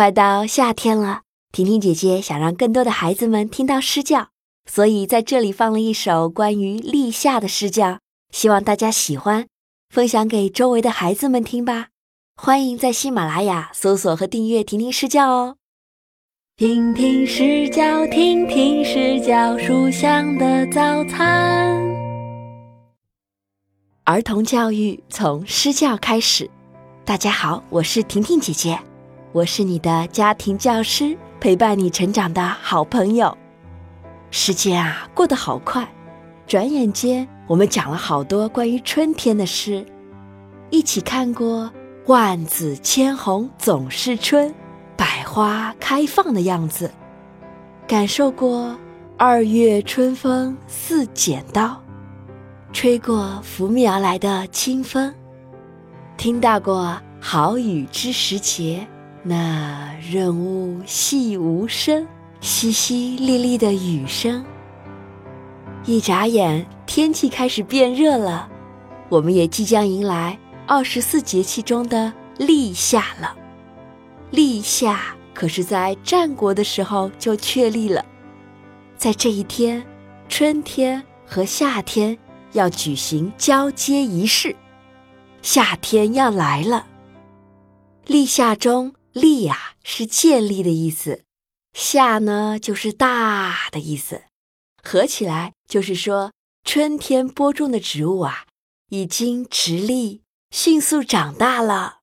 快到夏天了，婷婷姐姐想让更多的孩子们听到诗教，所以在这里放了一首关于立夏的诗教，希望大家喜欢，分享给周围的孩子们听吧。欢迎在喜马拉雅搜索和订阅婷婷诗教哦。听听诗教，听听诗教，书香的早餐。儿童教育从诗教开始。大家好，我是婷婷姐姐。我是你的家庭教师，陪伴你成长的好朋友。时间啊，过得好快，转眼间我们讲了好多关于春天的诗，一起看过“万紫千红总是春，百花开放”的样子，感受过“二月春风似剪刀，吹过拂面而来的清风”，听到过“好雨知时节”。那润物细无声，淅淅沥沥的雨声。一眨眼，天气开始变热了，我们也即将迎来二十四节气中的立夏了。立夏可是在战国的时候就确立了，在这一天，春天和夏天要举行交接仪式，夏天要来了。立夏中。立呀是建立的意思，夏呢就是大的意思，合起来就是说春天播种的植物啊已经直立，迅速长大了。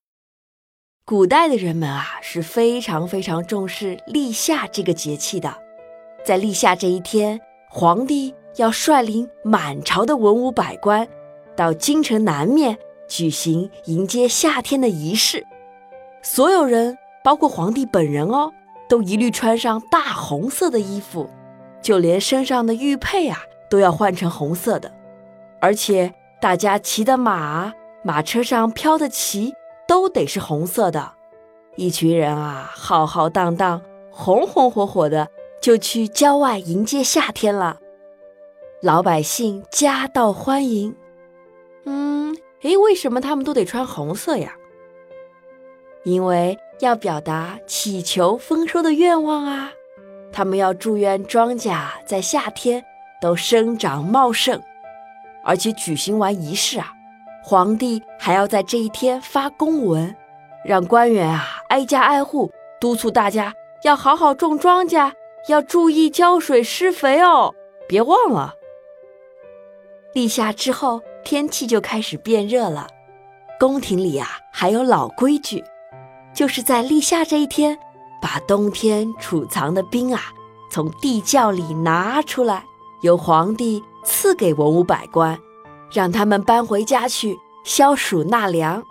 古代的人们啊是非常非常重视立夏这个节气的，在立夏这一天，皇帝要率领满朝的文武百官到京城南面举行迎接夏天的仪式。所有人，包括皇帝本人哦，都一律穿上大红色的衣服，就连身上的玉佩啊，都要换成红色的。而且，大家骑的马，马车上飘的旗，都得是红色的。一群人啊，浩浩荡荡，红红火火的，就去郊外迎接夏天了。老百姓夹道欢迎。嗯，诶，为什么他们都得穿红色呀？因为要表达祈求丰收的愿望啊，他们要祝愿庄稼在夏天都生长茂盛，而且举行完仪式啊，皇帝还要在这一天发公文，让官员啊挨家挨户督促大家要好好种庄稼，要注意浇水施肥哦，别忘了。立夏之后，天气就开始变热了，宫廷里啊还有老规矩。就是在立夏这一天，把冬天储藏的冰啊，从地窖里拿出来，由皇帝赐给文武百官，让他们搬回家去消暑纳凉。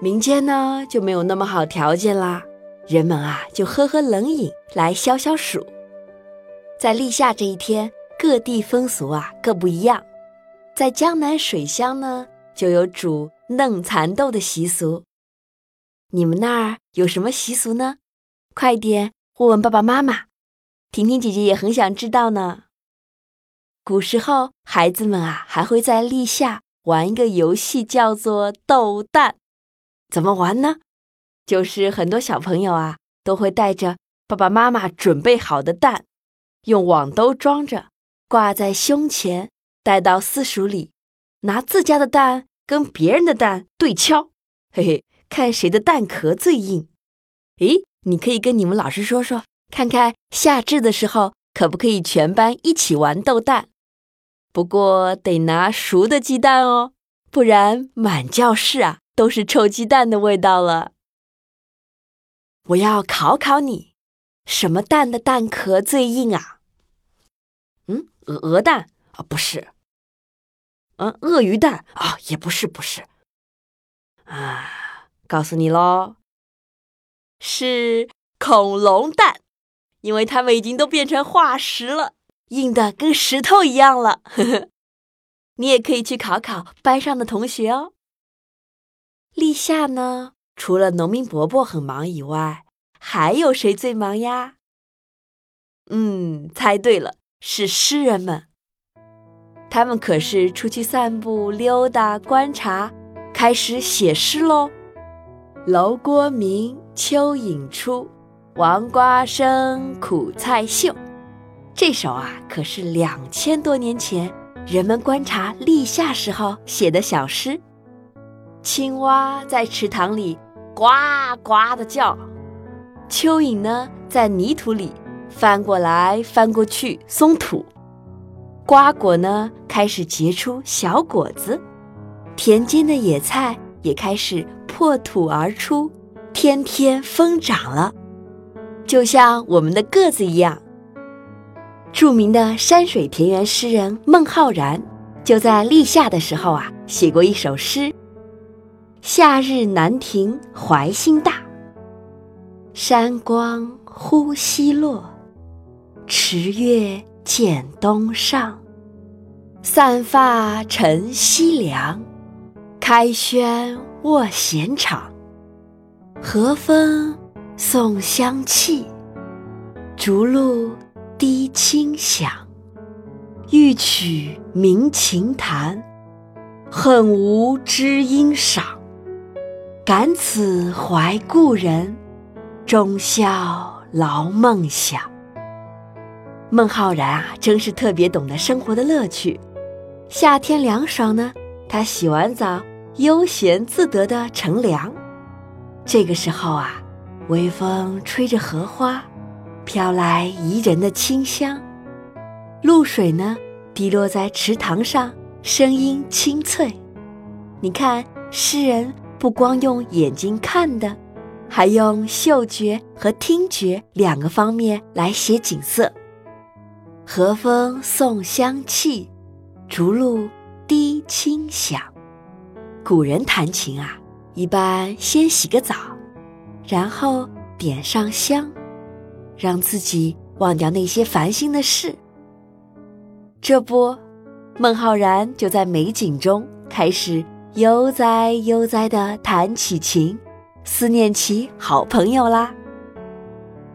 民间呢就没有那么好条件啦，人们啊就喝喝冷饮来消消暑。在立夏这一天，各地风俗啊各不一样，在江南水乡呢就有煮嫩蚕豆的习俗。你们那儿有什么习俗呢？快点问问爸爸妈妈，婷婷姐姐也很想知道呢。古时候，孩子们啊还会在立夏玩一个游戏，叫做斗蛋。怎么玩呢？就是很多小朋友啊都会带着爸爸妈妈准备好的蛋，用网兜装着，挂在胸前，带到私塾里，拿自家的蛋跟别人的蛋对敲，嘿嘿。看谁的蛋壳最硬？诶，你可以跟你们老师说说，看看夏至的时候可不可以全班一起玩斗蛋？不过得拿熟的鸡蛋哦，不然满教室啊都是臭鸡蛋的味道了。我要考考你，什么蛋的蛋壳最硬啊？嗯，鹅鹅蛋啊，不是。嗯，鳄鱼蛋啊，也不是，不是。啊。告诉你喽，是恐龙蛋，因为它们已经都变成化石了，硬的跟石头一样了。呵呵，你也可以去考考班上的同学哦。立夏呢，除了农民伯伯很忙以外，还有谁最忙呀？嗯，猜对了，是诗人们。他们可是出去散步、溜达、观察，开始写诗喽。楼郭明，蚯蚓出，王瓜生，苦菜秀。这首啊，可是两千多年前人们观察立夏时候写的小诗。青蛙在池塘里呱呱的叫，蚯蚓呢在泥土里翻过来翻过去松土，瓜果呢开始结出小果子，田间的野菜也开始破土而出，天天疯长了，就像我们的个子一样。著名的山水田园诗人孟浩然就在立夏的时候啊写过一首诗。夏日南亭怀心大，山光忽西落，池月见东上。散发乘西凉，开轩卧闲场。和风送香气，竹露滴清响。欲取鸣琴弹，恨无知音赏。感此怀故人，终宵劳梦想。孟浩然啊，真是特别懂得生活的乐趣。夏天凉爽呢，他洗完澡，悠闲自得的乘凉。这个时候啊，微风吹着荷花，飘来宜人的清香。露水呢，滴落在池塘上，声音清脆。你看，诗人。不光用眼睛看的，还用嗅觉和听觉两个方面来写景色。和风送香气，竹露滴清响。古人弹琴啊，一般先洗个澡，然后点上香，让自己忘掉那些烦心的事。这不，孟浩然就在美景中开始。悠哉悠哉地弹起琴，思念起好朋友啦。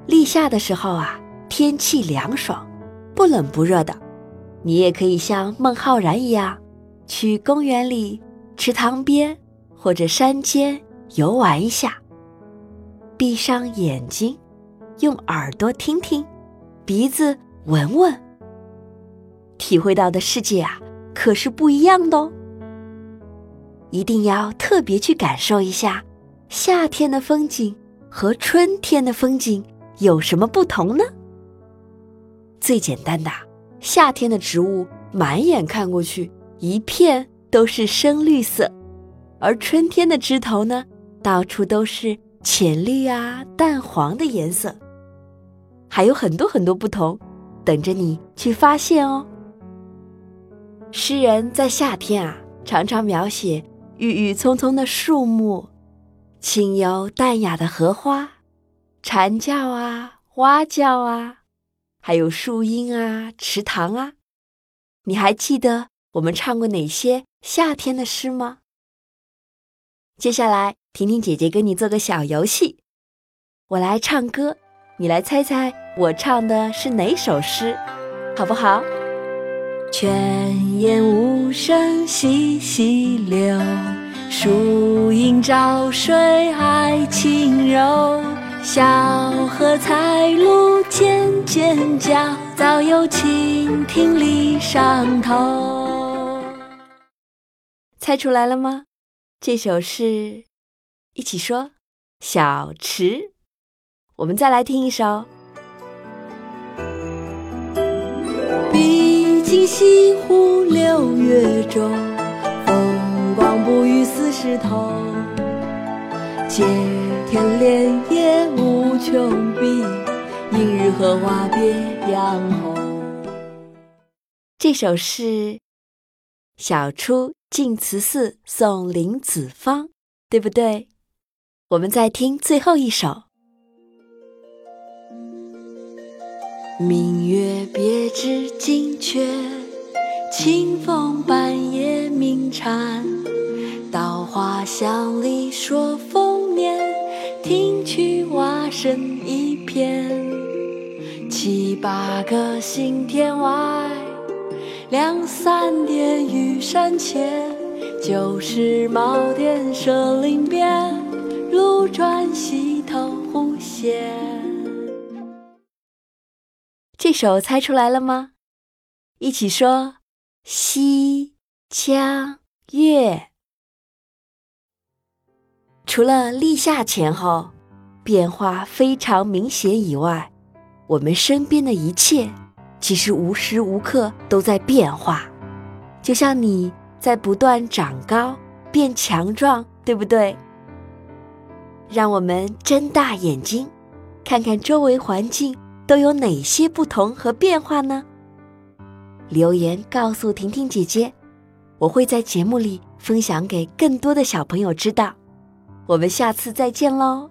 立夏的时候啊，天气凉爽，不冷不热的，你也可以像孟浩然一样，去公园里、池塘边或者山间游玩一下。闭上眼睛，用耳朵听听，鼻子闻闻，体会到的世界啊，可是不一样的哦。一定要特别去感受一下，夏天的风景和春天的风景有什么不同呢？最简单的，夏天的植物满眼看过去一片都是深绿色，而春天的枝头呢，到处都是浅绿啊、淡黄的颜色，还有很多很多不同，等着你去发现哦。诗人在夏天啊，常常描写。郁郁葱葱的树木，清幽淡雅的荷花，蝉叫啊，蛙叫啊，还有树荫啊，池塘啊。你还记得我们唱过哪些夏天的诗吗？接下来，婷婷姐姐跟你做个小游戏，我来唱歌，你来猜猜我唱的是哪首诗，好不好？泉眼无声惜细流，树阴照水爱晴柔。小荷才露尖尖角，早有蜻蜓立上头。猜出来了吗？这首是，一起说，小池。我们再来听一首。毕竟西湖六月中，风光不与四时同。接天莲叶无穷碧，映日荷花别样红。这首是小初进慈寺送林子方，对不对？我们再听最后一首。明月别枝惊鹊，清风半夜鸣蝉。稻花香里说丰年，听取蛙声一片。七八个星天外，两三点雨山前。旧时茅店社林边，路转溪头忽。见。这首猜出来了吗？一起说：西江月。除了立夏前后变化非常明显以外，我们身边的一切其实无时无刻都在变化，就像你在不断长高、变强壮，对不对？让我们睁大眼睛，看看周围环境。都有哪些不同和变化呢？留言告诉婷婷姐姐，我会在节目里分享给更多的小朋友知道。我们下次再见喽！